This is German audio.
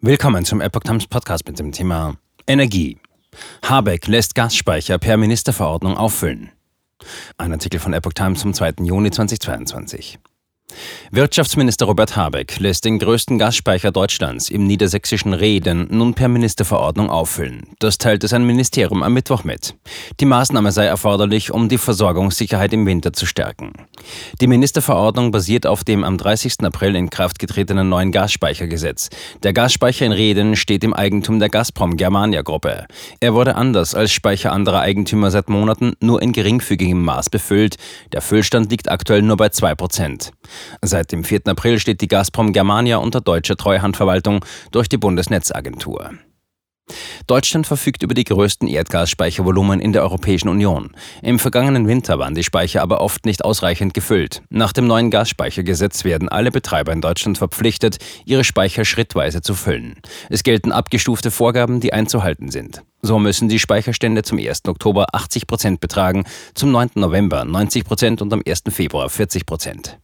Willkommen zum Epoch Times Podcast mit dem Thema Energie. Habeck lässt Gasspeicher per Ministerverordnung auffüllen. Ein Artikel von Epoch Times vom 2. Juni 2022. Wirtschaftsminister Robert Habeck lässt den größten Gasspeicher Deutschlands im niedersächsischen Reden nun per Ministerverordnung auffüllen. Das teilte sein Ministerium am Mittwoch mit. Die Maßnahme sei erforderlich, um die Versorgungssicherheit im Winter zu stärken. Die Ministerverordnung basiert auf dem am 30. April in Kraft getretenen neuen Gasspeichergesetz. Der Gasspeicher in Reden steht im Eigentum der Gazprom Germania Gruppe. Er wurde anders als Speicher anderer Eigentümer seit Monaten nur in geringfügigem Maß befüllt. Der Füllstand liegt aktuell nur bei 2 Prozent. Seit dem 4. April steht die Gazprom Germania unter deutscher Treuhandverwaltung durch die Bundesnetzagentur. Deutschland verfügt über die größten Erdgasspeichervolumen in der Europäischen Union. Im vergangenen Winter waren die Speicher aber oft nicht ausreichend gefüllt. Nach dem neuen Gasspeichergesetz werden alle Betreiber in Deutschland verpflichtet, ihre Speicher schrittweise zu füllen. Es gelten abgestufte Vorgaben, die einzuhalten sind. So müssen die Speicherstände zum 1. Oktober 80 Prozent betragen, zum 9. November 90 Prozent und am 1. Februar 40 Prozent.